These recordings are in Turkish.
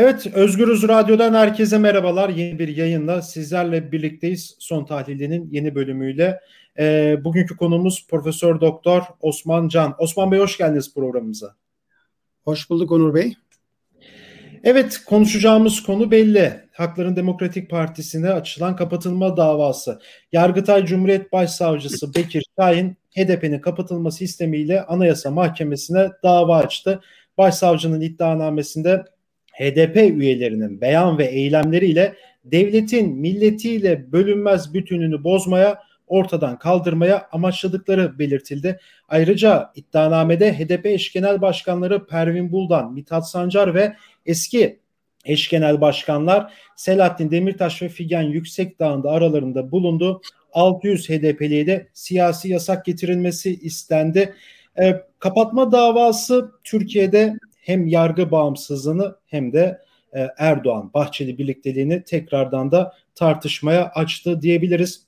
Evet, Özgürüz Radyo'dan herkese merhabalar. Yeni bir yayınla sizlerle birlikteyiz. Son tahlilinin yeni bölümüyle. E, bugünkü konumuz Profesör Doktor Osman Can. Osman Bey hoş geldiniz programımıza. Hoş bulduk Onur Bey. Evet, konuşacağımız konu belli. Hakların Demokratik Partisi'ne açılan kapatılma davası. Yargıtay Cumhuriyet Başsavcısı Bekir Şahin, HDP'nin kapatılması istemiyle Anayasa Mahkemesi'ne dava açtı. Başsavcının iddianamesinde HDP üyelerinin beyan ve eylemleriyle devletin milletiyle bölünmez bütününü bozmaya, ortadan kaldırmaya amaçladıkları belirtildi. Ayrıca iddianamede HDP eş genel başkanları Pervin Buldan, Mithat Sancar ve eski eş genel başkanlar Selahattin Demirtaş ve Figen Yüksekdağ'ın aralarında bulundu. 600 HDP'liye de siyasi yasak getirilmesi istendi. E, kapatma davası Türkiye'de hem yargı bağımsızlığını hem de e, Erdoğan Bahçeli birlikteliğini tekrardan da tartışmaya açtı diyebiliriz.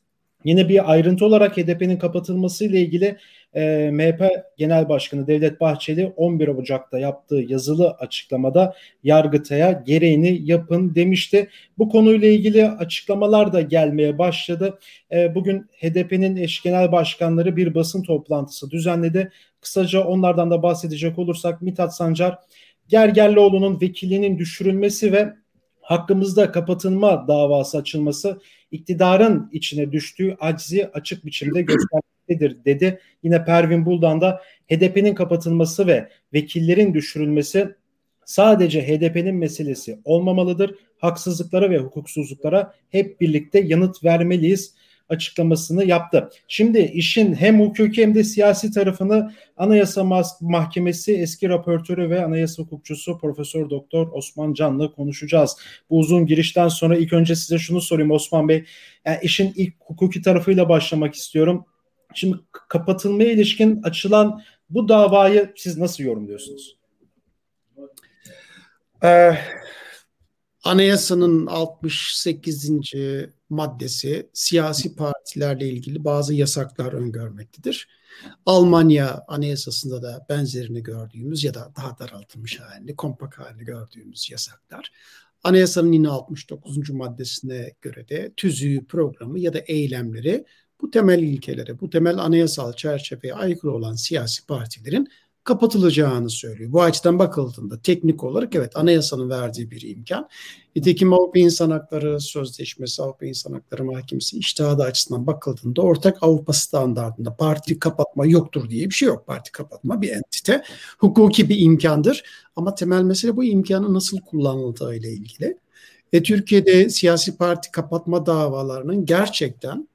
Yine bir ayrıntı olarak HDP'nin kapatılması ile ilgili e, MHP Genel Başkanı Devlet Bahçeli 11 Ocak'ta yaptığı yazılı açıklamada Yargıtay'a gereğini yapın demişti. Bu konuyla ilgili açıklamalar da gelmeye başladı. E, bugün HDP'nin eş genel başkanları bir basın toplantısı düzenledi. Kısaca onlardan da bahsedecek olursak Mithat Sancar Gergerlioğlu'nun vekilliğinin düşürülmesi ve hakkımızda kapatılma davası açılması iktidarın içine düştüğü aczi açık biçimde göstermektedir dedi. Yine Pervin Buldan da HDP'nin kapatılması ve vekillerin düşürülmesi sadece HDP'nin meselesi olmamalıdır. Haksızlıklara ve hukuksuzluklara hep birlikte yanıt vermeliyiz açıklamasını yaptı. Şimdi işin hem hukuki hem de siyasi tarafını Anayasa Mahkemesi eski raportörü ve anayasa hukukçusu Profesör Doktor Osman Can'la konuşacağız. Bu uzun girişten sonra ilk önce size şunu sorayım Osman Bey. Yani işin ilk hukuki tarafıyla başlamak istiyorum. Şimdi kapatılmaya ilişkin açılan bu davayı siz nasıl yorumluyorsunuz? Ee, anayasanın 68 maddesi siyasi partilerle ilgili bazı yasaklar öngörmektedir. Almanya anayasasında da benzerini gördüğümüz ya da daha daraltılmış halini, kompak halini gördüğümüz yasaklar. Anayasanın yine 69. maddesine göre de tüzüğü, programı ya da eylemleri bu temel ilkelere, bu temel anayasal çerçeveye aykırı olan siyasi partilerin kapatılacağını söylüyor. Bu açıdan bakıldığında teknik olarak evet anayasanın verdiği bir imkan. Nitekim Avrupa İnsan Hakları Sözleşmesi, Avrupa İnsan Hakları Mahkemesi iştihadı açısından bakıldığında ortak Avrupa standartında parti kapatma yoktur diye bir şey yok. Parti kapatma bir entite. Hukuki bir imkandır ama temel mesele bu imkanı nasıl kullanıldığı ile ilgili. Ve Türkiye'de siyasi parti kapatma davalarının gerçekten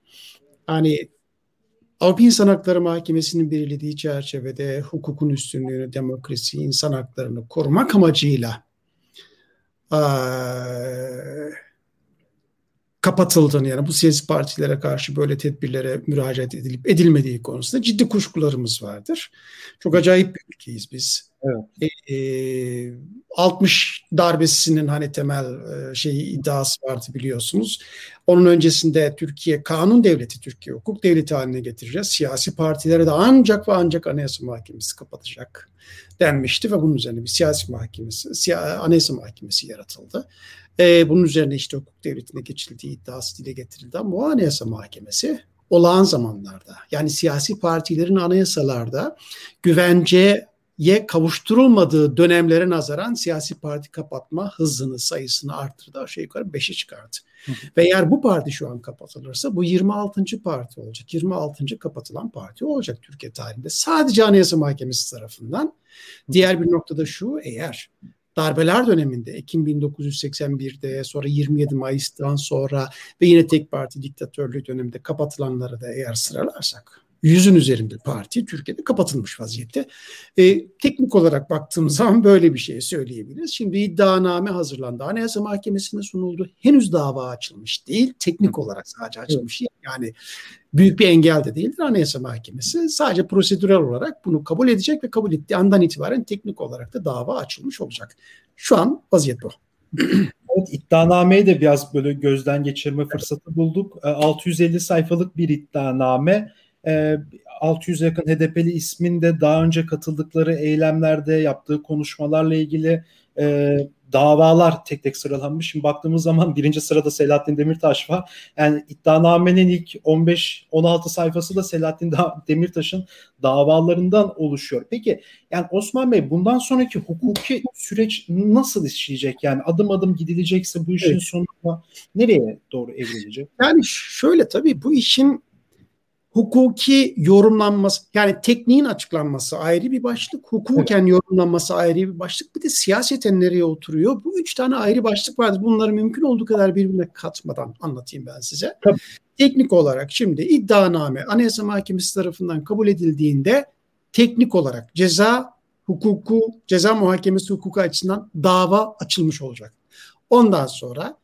hani Avrupa İnsan Hakları Mahkemesi'nin belirlediği çerçevede hukukun üstünlüğünü, demokrasi, insan haklarını korumak amacıyla ee, kapatıldığını yani bu siyasi partilere karşı böyle tedbirlere müracaat edilip edilmediği konusunda ciddi kuşkularımız vardır. Çok acayip bir ülkeyiz biz. Evet. E, 60 darbesinin hani temel e, şeyi iddiası vardı biliyorsunuz. Onun öncesinde Türkiye kanun devleti, Türkiye hukuk devleti haline getireceğiz. Siyasi partilere de ancak ve ancak Anayasa Mahkemesi kapatacak denmişti ve bunun üzerine bir siyasi mahkemesi, siya, Anayasa Mahkemesi yaratıldı. E, bunun üzerine işte hukuk devletine geçildiği iddiası dile getirildi ama bu Anayasa Mahkemesi olağan zamanlarda yani siyasi partilerin anayasalarda güvence ye kavuşturulmadığı dönemlere nazaran siyasi parti kapatma hızını, sayısını arttırdı. Aşağı yukarı 5'e çıkardı. Ve eğer bu parti şu an kapatılırsa bu 26. parti olacak. 26. kapatılan parti olacak Türkiye tarihinde. Sadece Anayasa Mahkemesi tarafından. Diğer bir noktada şu eğer darbeler döneminde Ekim 1981'de sonra 27 Mayıs'tan sonra ve yine tek parti diktatörlüğü döneminde kapatılanları da eğer sıralarsak yüzün üzerinde parti Türkiye'de kapatılmış vaziyette. E, teknik olarak baktığımız zaman böyle bir şey söyleyebiliriz. Şimdi iddianame hazırlandı. Anayasa Mahkemesi'ne sunuldu. Henüz dava açılmış değil. Teknik olarak sadece açılmış. Yani büyük bir engel de değildir Anayasa Mahkemesi. Sadece prosedürel olarak bunu kabul edecek ve kabul ettiği andan itibaren teknik olarak da dava açılmış olacak. Şu an vaziyet bu. Evet iddianameyi de biraz böyle gözden geçirme fırsatı bulduk. 650 sayfalık bir iddianame e, ee, 600 yakın HDP'li ismin de daha önce katıldıkları eylemlerde yaptığı konuşmalarla ilgili e, davalar tek tek sıralanmış. Şimdi baktığımız zaman birinci sırada Selahattin Demirtaş var. Yani iddianamenin ilk 15-16 sayfası da Selahattin Demirtaş'ın davalarından oluşuyor. Peki yani Osman Bey bundan sonraki hukuki süreç nasıl işleyecek? Yani adım adım gidilecekse bu işin evet. sonunda nereye doğru evrilecek? Yani şöyle tabii bu işin hukuki yorumlanması yani tekniğin açıklanması ayrı bir başlık, hukuken evet. yorumlanması ayrı bir başlık. Bir de siyaseten nereye oturuyor? Bu üç tane ayrı başlık vardır. Bunları mümkün olduğu kadar birbirine katmadan anlatayım ben size. Tabii. Teknik olarak şimdi iddianame Anayasa Mahkemesi tarafından kabul edildiğinde teknik olarak ceza hukuku, ceza muhakemesi hukuku açısından dava açılmış olacak. Ondan sonra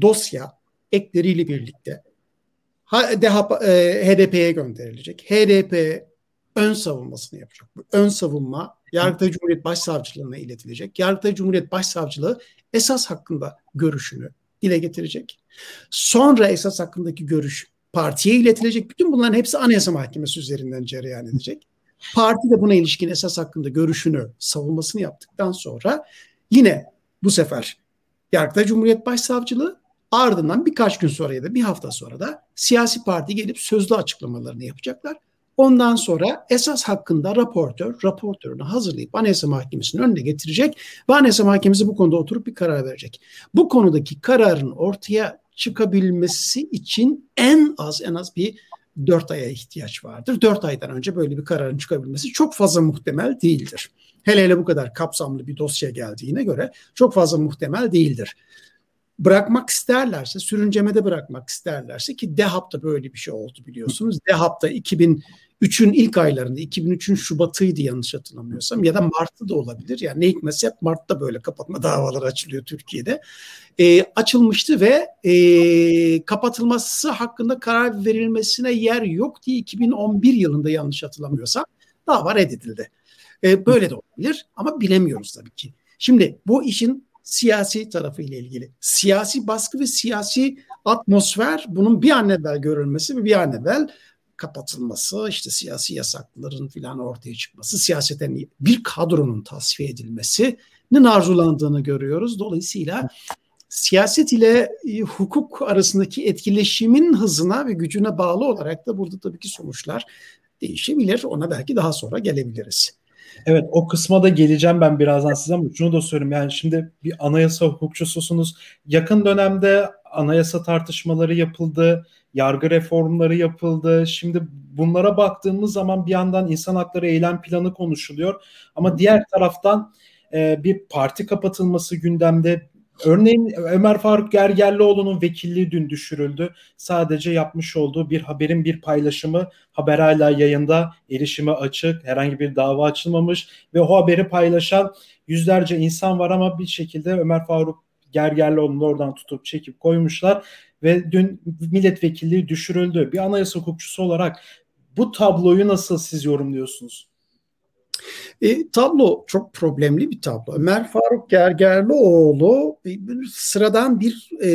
dosya ekleriyle birlikte HDP'ye gönderilecek. HDP ön savunmasını yapacak. Bu ön savunma Yargıtay Cumhuriyet Başsavcılığına iletilecek. Yargıtay Cumhuriyet Başsavcılığı esas hakkında görüşünü dile getirecek. Sonra esas hakkındaki görüş partiye iletilecek. Bütün bunların hepsi Anayasa Mahkemesi üzerinden cereyan edecek. Parti de buna ilişkin esas hakkında görüşünü, savunmasını yaptıktan sonra yine bu sefer Yargıtay Cumhuriyet Başsavcılığı Ardından birkaç gün sonra ya da bir hafta sonra da siyasi parti gelip sözlü açıklamalarını yapacaklar. Ondan sonra esas hakkında raportör raportörünü hazırlayıp Anayasa Mahkemesi'nin önüne getirecek ve Anayasa Mahkemesi bu konuda oturup bir karar verecek. Bu konudaki kararın ortaya çıkabilmesi için en az en az bir dört aya ihtiyaç vardır. Dört aydan önce böyle bir kararın çıkabilmesi çok fazla muhtemel değildir. Hele hele bu kadar kapsamlı bir dosya geldiğine göre çok fazla muhtemel değildir bırakmak isterlerse, sürüncemede bırakmak isterlerse ki DEHAP'ta böyle bir şey oldu biliyorsunuz. DEHAP'ta 2003'ün ilk aylarında, 2003'ün Şubat'ıydı yanlış hatırlamıyorsam ya da Mart'ta da olabilir. Yani ne hikmetse hep Mart'ta böyle kapatma davaları açılıyor Türkiye'de. E, açılmıştı ve e, kapatılması hakkında karar verilmesine yer yok diye 2011 yılında yanlış hatırlamıyorsam dava reddedildi. E, böyle de olabilir ama bilemiyoruz tabii ki. Şimdi bu işin siyasi tarafı ile ilgili. Siyasi baskı ve siyasi atmosfer bunun bir an evvel görülmesi ve bir an evvel kapatılması, işte siyasi yasakların filan ortaya çıkması, siyaseten bir kadronun tasfiye edilmesinin arzulandığını görüyoruz. Dolayısıyla siyaset ile e, hukuk arasındaki etkileşimin hızına ve gücüne bağlı olarak da burada tabii ki sonuçlar değişebilir. Ona belki daha sonra gelebiliriz. Evet o kısma da geleceğim ben birazdan size ama şunu da söyleyeyim. Yani şimdi bir anayasa hukukçususunuz. Yakın dönemde anayasa tartışmaları yapıldı, yargı reformları yapıldı. Şimdi bunlara baktığımız zaman bir yandan insan hakları eylem planı konuşuluyor. Ama diğer taraftan e, bir parti kapatılması gündemde Örneğin Ömer Faruk Gergerlioğlu'nun vekilliği dün düşürüldü. Sadece yapmış olduğu bir haberin bir paylaşımı haber hala yayında erişime açık. Herhangi bir dava açılmamış ve o haberi paylaşan yüzlerce insan var ama bir şekilde Ömer Faruk Gergerlioğlu'nu oradan tutup çekip koymuşlar ve dün milletvekilliği düşürüldü. Bir anayasa hukukçusu olarak bu tabloyu nasıl siz yorumluyorsunuz? E, tablo çok problemli bir tablo. Ömer Faruk Gergerlioğlu e, sıradan bir e,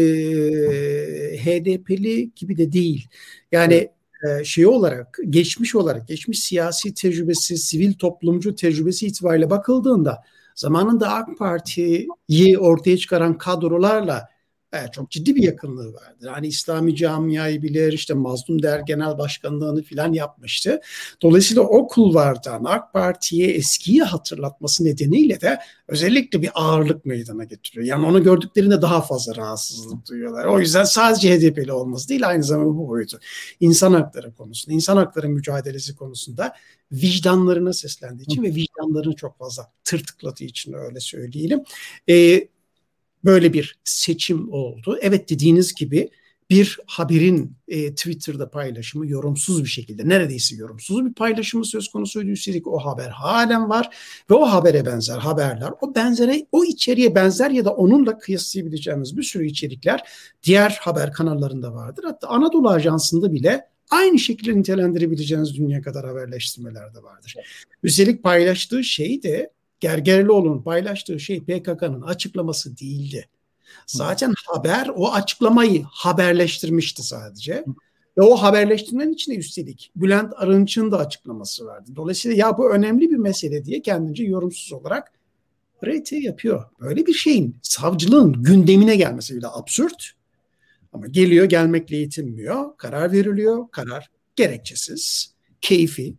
HDP'li gibi de değil. Yani e, şey olarak, geçmiş olarak, geçmiş siyasi tecrübesi, sivil toplumcu tecrübesi itibariyle bakıldığında zamanında AK Parti'yi ortaya çıkaran kadrolarla Evet, çok ciddi bir yakınlığı vardır. Hani İslami camiayı bilir, işte Mazlum Der Genel Başkanlığını filan yapmıştı. Dolayısıyla o kulvardan AK Parti'ye eskiyi hatırlatması nedeniyle de özellikle bir ağırlık meydana getiriyor. Yani onu gördüklerinde daha fazla rahatsızlık duyuyorlar. O yüzden sadece HDP'li olması değil aynı zamanda bu boyutu. İnsan hakları konusunda, insan hakları mücadelesi konusunda vicdanlarına seslendiği için ve vicdanlarını çok fazla tırtıkladığı için öyle söyleyelim. Ee, böyle bir seçim oldu. Evet dediğiniz gibi bir haberin e, Twitter'da paylaşımı yorumsuz bir şekilde neredeyse yorumsuz bir paylaşımı söz konusuydu. Üstelik o haber halen var ve o habere benzer haberler o benzere o içeriğe benzer ya da onunla kıyaslayabileceğimiz bir sürü içerikler diğer haber kanallarında vardır. Hatta Anadolu Ajansı'nda bile aynı şekilde nitelendirebileceğiniz dünya kadar haberleştirmeler de vardır. Üstelik paylaştığı şey de Gergerlioğlu'nun paylaştığı şey PKK'nın açıklaması değildi. Zaten haber o açıklamayı haberleştirmişti sadece. Ve o haberleştirmenin içinde üstelik Bülent Arınç'ın da açıklaması vardı. Dolayısıyla ya bu önemli bir mesele diye kendince yorumsuz olarak RT yapıyor. Böyle bir şeyin savcılığın gündemine gelmesi bile absürt. Ama geliyor gelmekle yetinmiyor. Karar veriliyor. Karar gerekçesiz, keyfi.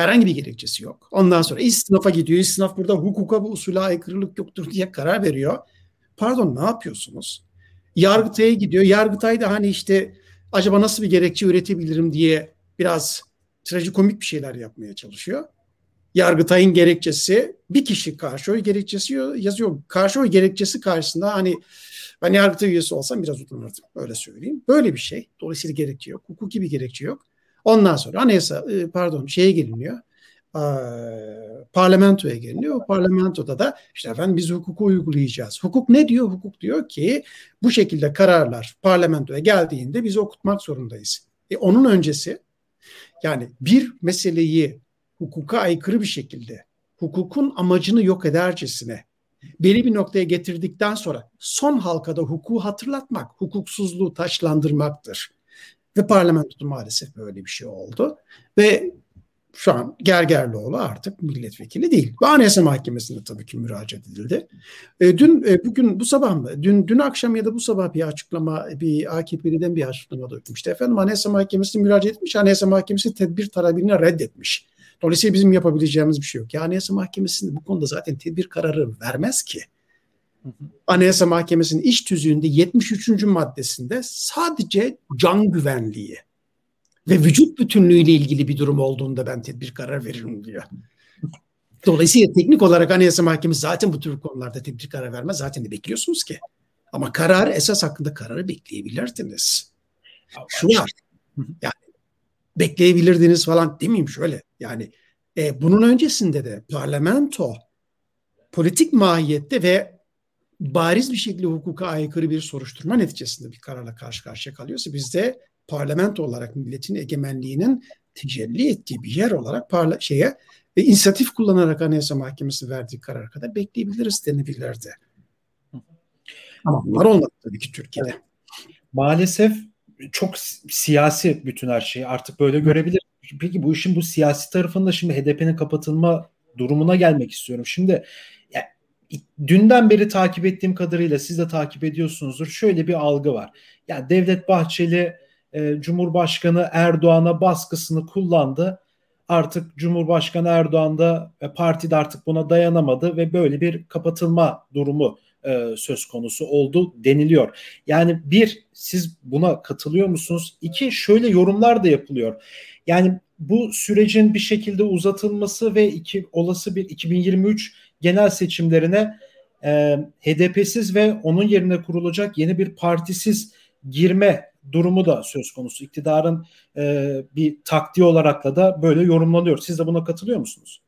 Herhangi bir gerekçesi yok. Ondan sonra istinafa gidiyor. İstinaf burada hukuka ve usule aykırılık yoktur diye karar veriyor. Pardon ne yapıyorsunuz? Yargıtay'a gidiyor. Yargıtay da hani işte acaba nasıl bir gerekçe üretebilirim diye biraz trajikomik bir şeyler yapmaya çalışıyor. Yargıtay'ın gerekçesi bir kişi karşı oy gerekçesi yazıyor. Karşı oy gerekçesi karşısında hani ben Yargıtay üyesi olsam biraz utanırdım. Öyle söyleyeyim. Böyle bir şey. Dolayısıyla gerekçe yok. Hukuki bir gerekçe yok. Ondan sonra anayasa e, pardon şeye geliniyor. Parlamentoya geliniyor. O parlamentoda da işte efendim biz hukuku uygulayacağız. Hukuk ne diyor? Hukuk diyor ki bu şekilde kararlar parlamentoya geldiğinde biz okutmak zorundayız. E onun öncesi yani bir meseleyi hukuka aykırı bir şekilde hukukun amacını yok edercesine belli bir noktaya getirdikten sonra son halkada hukuku hatırlatmak, hukuksuzluğu taşlandırmaktır. Ve parlamentoda maalesef böyle bir şey oldu. Ve şu an Gergerlioğlu artık milletvekili değil. Ve Anayasa Mahkemesi'nde tabii ki müracaat edildi. E, dün, e, bugün, bu sabah mı? Dün, dün akşam ya da bu sabah bir açıklama, bir AKP'liden bir açıklama duydum. İşte efendim Anayasa Mahkemesi'ne müracaat etmiş. Anayasa Mahkemesi tedbir talebini reddetmiş. Dolayısıyla bizim yapabileceğimiz bir şey yok. Ya Anayasa Mahkemesi'nde bu konuda zaten tedbir kararı vermez ki. Anayasa Mahkemesi'nin iş tüzüğünde 73. maddesinde sadece can güvenliği ve vücut bütünlüğüyle ilgili bir durum olduğunda ben tedbir karar veririm diyor. Dolayısıyla teknik olarak Anayasa Mahkemesi zaten bu tür konularda tedbir karar vermez. Zaten de bekliyorsunuz ki. Ama karar esas hakkında kararı bekleyebilirdiniz. Şu var. Yani bekleyebilirdiniz falan demeyeyim şöyle. Yani e, bunun öncesinde de parlamento politik mahiyette ve bariz bir şekilde hukuka aykırı bir soruşturma neticesinde bir kararla karşı karşıya kalıyorsa biz de parlamento olarak milletin egemenliğinin tecelli ettiği bir yer olarak parla şeye ve inisiyatif kullanarak Anayasa Mahkemesi verdiği karar kadar bekleyebiliriz denebilirdi. Ama bunlar olmadı tabii ki Türkiye'de. Maalesef çok siyasi bütün her şeyi artık böyle görebilir. Peki bu işin bu siyasi tarafında şimdi HDP'nin kapatılma durumuna gelmek istiyorum. Şimdi dünden beri takip ettiğim kadarıyla siz de takip ediyorsunuzdur. Şöyle bir algı var. Yani Devlet Bahçeli e, Cumhurbaşkanı Erdoğan'a baskısını kullandı. Artık Cumhurbaşkanı Erdoğan da e, parti de artık buna dayanamadı ve böyle bir kapatılma durumu e, söz konusu oldu deniliyor. Yani bir siz buna katılıyor musunuz? İki şöyle yorumlar da yapılıyor. Yani bu sürecin bir şekilde uzatılması ve iki olası bir 2023 genel seçimlerine e, HDP'siz ve onun yerine kurulacak yeni bir partisiz girme durumu da söz konusu. İktidarın e, bir taktiği olarakla da böyle yorumlanıyor. Siz de buna katılıyor musunuz?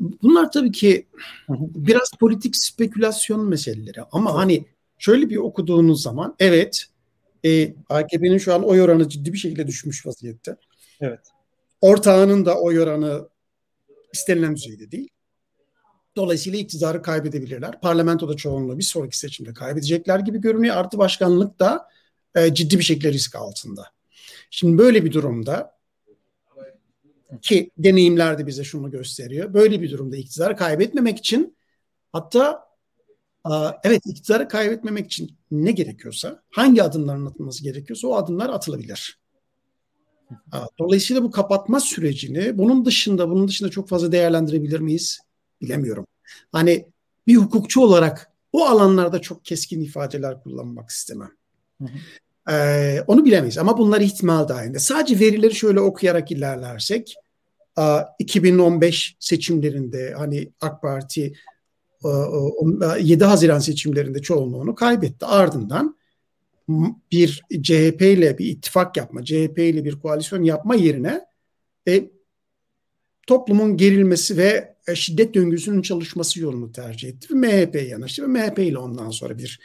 Bunlar tabii ki biraz politik spekülasyon meseleleri ama hani şöyle bir okuduğunuz zaman evet e, AKP'nin şu an oy oranı ciddi bir şekilde düşmüş vaziyette. Evet. Ortağının da oy oranı istenilen düzeyde değil. Dolayısıyla iktidarı kaybedebilirler. Parlamentoda çoğunluğu bir sonraki seçimde kaybedecekler gibi görünüyor. Artı başkanlık da e, ciddi bir şekilde risk altında. Şimdi böyle bir durumda ki deneyimler de bize şunu gösteriyor. Böyle bir durumda iktidarı kaybetmemek için hatta evet iktidarı kaybetmemek için ne gerekiyorsa hangi adımların atılması gerekiyorsa o adımlar atılabilir. Dolayısıyla bu kapatma sürecini bunun dışında bunun dışında çok fazla değerlendirebilir miyiz? Bilemiyorum. Hani bir hukukçu olarak o alanlarda çok keskin ifadeler kullanmak istemem. Hı hı. Ee, onu bilemeyiz ama bunlar ihtimal dahilinde. Sadece verileri şöyle okuyarak ilerlersek 2015 seçimlerinde hani AK Parti 7 Haziran seçimlerinde çoğunluğunu kaybetti. Ardından bir CHP ile bir ittifak yapma, CHP ile bir koalisyon yapma yerine e, toplumun gerilmesi ve e, şiddet döngüsünün çalışması yolunu tercih etti MHP'ye yanaştı ve MHP ile ondan sonra bir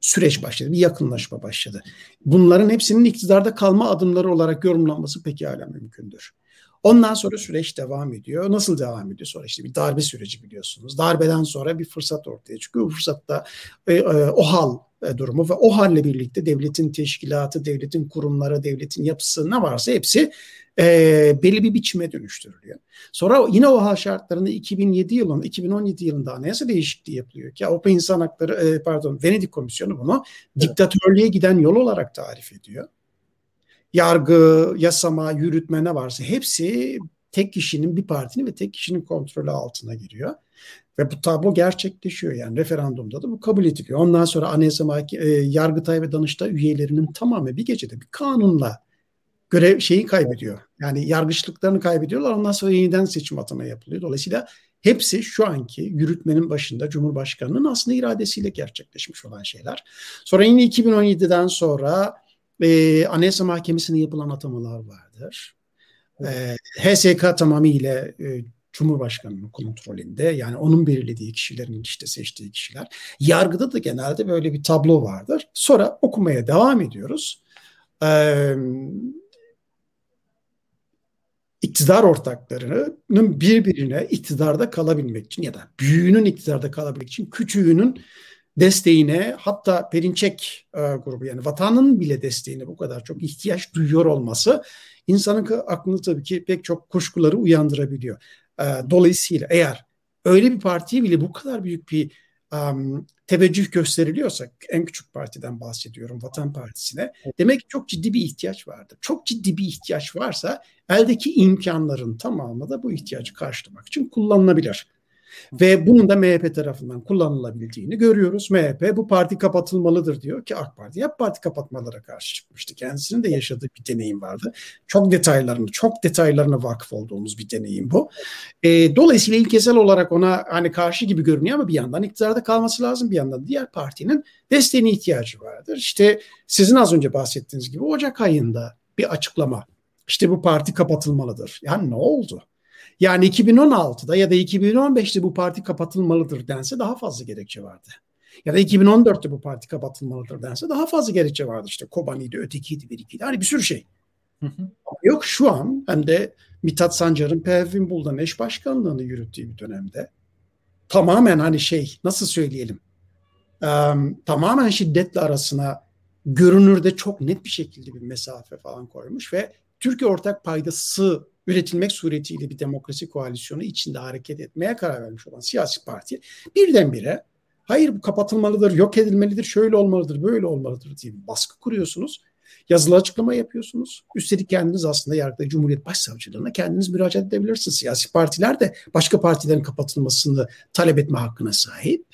süreç başladı, bir yakınlaşma başladı. Bunların hepsinin iktidarda kalma adımları olarak yorumlanması pekala mümkündür. Ondan sonra süreç devam ediyor. Nasıl devam ediyor? Sonra işte bir darbe süreci biliyorsunuz. Darbeden sonra bir fırsat ortaya çıkıyor. Bu fırsatta e, e, OHAL e, durumu ve o halle birlikte devletin teşkilatı, devletin kurumları, devletin yapısı ne varsa hepsi e, belli bir biçime dönüştürülüyor. Sonra yine o hal şartlarında 2007 yılında, 2017 yılında anayasa değişikliği yapılıyor ki Avrupa İnsan Hakları, e, pardon Venedik Komisyonu bunu evet. diktatörlüğe giden yol olarak tarif ediyor. Yargı, yasama, yürütme ne varsa hepsi tek kişinin bir partinin ve tek kişinin kontrolü altına giriyor. Ve bu tablo gerçekleşiyor yani referandumda da bu kabul ediliyor. Ondan sonra Anayasa Mahkeme, Yargıtay ve Danıştay üyelerinin tamamı bir gecede bir kanunla görev şeyi kaybediyor. Yani yargıçlıklarını kaybediyorlar. Ondan sonra yeniden seçim atama yapılıyor. Dolayısıyla hepsi şu anki yürütmenin başında Cumhurbaşkanı'nın aslında iradesiyle gerçekleşmiş olan şeyler. Sonra yine 2017'den sonra e, Anayasa Mahkemesi'ne yapılan atamalar vardır. E, HSK tamamıyla e, Cumhurbaşkanı'nın kontrolünde yani onun belirlediği kişilerin işte seçtiği kişiler. Yargıda da genelde böyle bir tablo vardır. Sonra okumaya devam ediyoruz. Ee, iktidar ortaklarının birbirine iktidarda kalabilmek için ya da büyüğünün iktidarda kalabilmek için küçüğünün desteğine hatta Perinçek e, grubu yani vatanın bile desteğine bu kadar çok ihtiyaç duyuyor olması insanın aklını tabii ki pek çok kuşkuları uyandırabiliyor. E, dolayısıyla eğer öyle bir partiye bile bu kadar büyük bir um, teveccüh gösteriliyorsa en küçük partiden bahsediyorum Vatan Partisi'ne demek ki çok ciddi bir ihtiyaç vardır. Çok ciddi bir ihtiyaç varsa eldeki imkanların tamamı da bu ihtiyacı karşılamak için kullanılabilir. Ve bunun da MHP tarafından kullanılabildiğini görüyoruz. MHP bu parti kapatılmalıdır diyor ki AK Parti hep parti kapatmalara karşı çıkmıştı. Kendisinin de yaşadığı bir deneyim vardı. Çok detaylarını, çok detaylarına vakıf olduğumuz bir deneyim bu. E, dolayısıyla ilkesel olarak ona hani karşı gibi görünüyor ama bir yandan iktidarda kalması lazım. Bir yandan diğer partinin desteğine ihtiyacı vardır. İşte sizin az önce bahsettiğiniz gibi Ocak ayında bir açıklama. İşte bu parti kapatılmalıdır. Yani ne oldu? Yani 2016'da ya da 2015'te bu parti kapatılmalıdır dense daha fazla gerekçe vardı. Ya da 2014'te bu parti kapatılmalıdır dense daha fazla gerekçe vardı. İşte Kobani'ydi, ötekiydi, birikiydi. Hani bir sürü şey. Hı hı. Yok şu an hem de Mithat Sancar'ın Pervin Buldan eş başkanlığını yürüttüğü bir dönemde tamamen hani şey nasıl söyleyelim um, tamamen şiddetle arasına görünürde çok net bir şekilde bir mesafe falan koymuş ve Türkiye ortak paydası üretilmek suretiyle bir demokrasi koalisyonu içinde hareket etmeye karar vermiş olan siyasi parti birdenbire hayır bu kapatılmalıdır, yok edilmelidir, şöyle olmalıdır, böyle olmalıdır diye bir baskı kuruyorsunuz. Yazılı açıklama yapıyorsunuz. Üstelik kendiniz aslında Yargıtay Cumhuriyet Başsavcılığına kendiniz müracaat edebilirsiniz. Siyasi partiler de başka partilerin kapatılmasını talep etme hakkına sahip.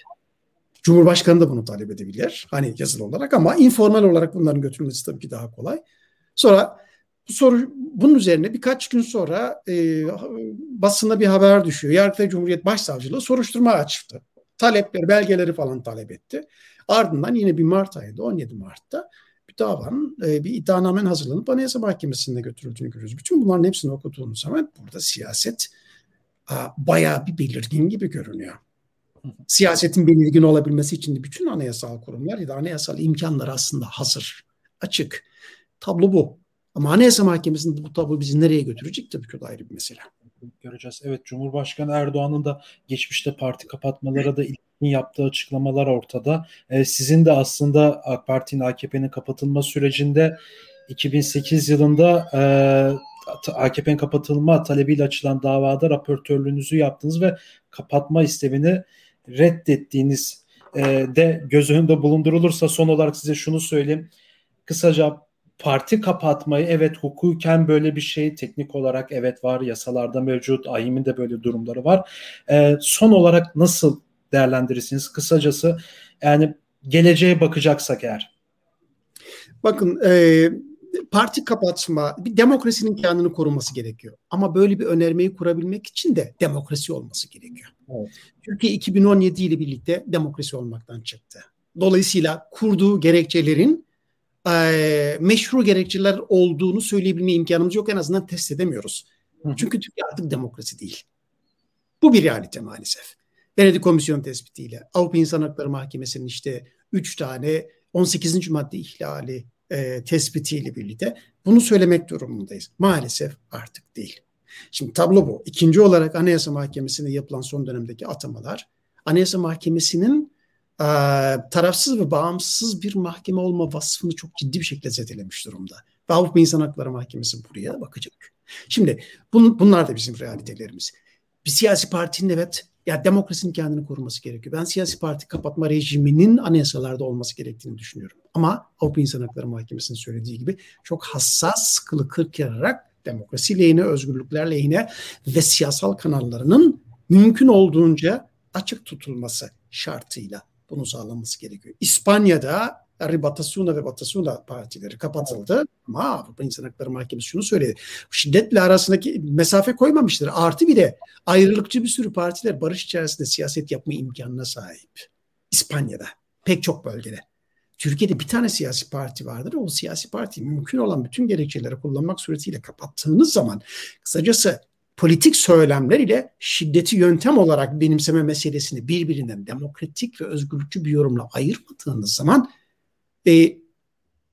Cumhurbaşkanı da bunu talep edebilir. Hani yazılı olarak ama informal olarak bunların götürülmesi tabii ki daha kolay. Sonra bu soru bunun üzerine birkaç gün sonra e, basına bir haber düşüyor. Yargıtay Cumhuriyet Başsavcılığı soruşturma açtı. Talepleri, belgeleri falan talep etti. Ardından yine bir Mart ayında 17 Mart'ta bir davanın e, bir iddianamenin hazırlanıp Anayasa Mahkemesi'ne götürüldüğünü görüyoruz. Bütün bunların hepsini okuduğunuz zaman burada siyaset a, bayağı bir belirgin gibi görünüyor. Siyasetin belirgin olabilmesi için de bütün anayasal kurumlar ya da anayasal imkanlar aslında hazır, açık. Tablo bu. Ama Anayasa Mahkemesi'nde bu tablo bizi nereye götürecek tabii ki da ayrı bir mesele. Göreceğiz. Evet Cumhurbaşkanı Erdoğan'ın da geçmişte parti kapatmalara da ilkin yaptığı açıklamalar ortada. Ee, sizin de aslında AK Parti'nin AKP'nin kapatılma sürecinde 2008 yılında e, AKP'nin kapatılma talebiyle açılan davada raportörlüğünüzü yaptınız ve kapatma istemini reddettiğiniz e, de göz önünde bulundurulursa son olarak size şunu söyleyeyim. Kısaca parti kapatmayı evet hukuken böyle bir şey teknik olarak evet var yasalarda mevcut AYİM'in de böyle durumları var. E, son olarak nasıl değerlendirirsiniz? Kısacası yani geleceğe bakacaksak eğer. Bakın e, parti kapatma bir demokrasinin kendini koruması gerekiyor. Ama böyle bir önermeyi kurabilmek için de demokrasi olması gerekiyor. Evet. Türkiye 2017 ile birlikte demokrasi olmaktan çıktı. Dolayısıyla kurduğu gerekçelerin e, meşru gerekçeler olduğunu söyleyebilme imkanımız yok. En azından test edemiyoruz. Hı. Çünkü Türkiye artık demokrasi değil. Bu bir realite maalesef. Venedik Komisyon tespitiyle Avrupa İnsan Hakları Mahkemesi'nin işte 3 tane 18. madde ihlali e, tespitiyle birlikte bunu söylemek durumundayız. Maalesef artık değil. Şimdi tablo bu. İkinci olarak Anayasa Mahkemesi'ne yapılan son dönemdeki atamalar Anayasa Mahkemesi'nin tarafsız ve bağımsız bir mahkeme olma vasfını çok ciddi bir şekilde zedelemiş durumda. Ve Avrupa İnsan Hakları Mahkemesi buraya bakacak. Şimdi bun, bunlar da bizim realitelerimiz. Bir siyasi partinin evet ya demokrasinin kendini koruması gerekiyor. Ben siyasi parti kapatma rejiminin anayasalarda olması gerektiğini düşünüyorum. Ama Avrupa İnsan Hakları Mahkemesi'nin söylediği gibi çok hassas kılı kırk yararak demokrasi lehine, özgürlükler lehine ve siyasal kanallarının mümkün olduğunca açık tutulması şartıyla bunu sağlaması gerekiyor. İspanya'da Batasuna ve Batasuna partileri kapatıldı. Ama Avrupa İnsan Hakları Mahkemesi şunu söyledi. Şiddetle arasındaki mesafe koymamıştır. Artı bir de ayrılıkçı bir sürü partiler barış içerisinde siyaset yapma imkanına sahip. İspanya'da pek çok bölgede. Türkiye'de bir tane siyasi parti vardır. O siyasi parti mümkün olan bütün gerekçeleri kullanmak suretiyle kapattığınız zaman kısacası politik söylemler ile şiddeti yöntem olarak benimseme meselesini birbirinden demokratik ve özgürlükçü bir yorumla ayırmadığınız zaman e,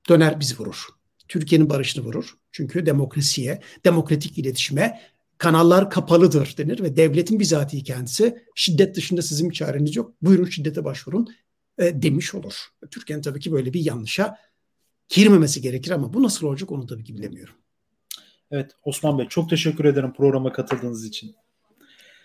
döner bizi vurur. Türkiye'nin barışını vurur. Çünkü demokrasiye, demokratik iletişime kanallar kapalıdır denir ve devletin bizatihi kendisi şiddet dışında sizin bir çareniz yok. Buyurun şiddete başvurun e, demiş olur. Türkiye'nin tabii ki böyle bir yanlışa girmemesi gerekir ama bu nasıl olacak onu tabii ki bilemiyorum. Evet Osman Bey çok teşekkür ederim programa katıldığınız için.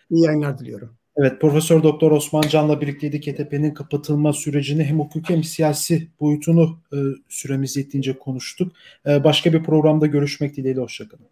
İyi yayınlar diliyorum. Evet Profesör Doktor Osman Can'la birlikteydik. HDP'nin kapatılma sürecini hem hukuki hem siyasi boyutunu e, süremiz yettiğince konuştuk. E, başka bir programda görüşmek dileğiyle hoşçakalın.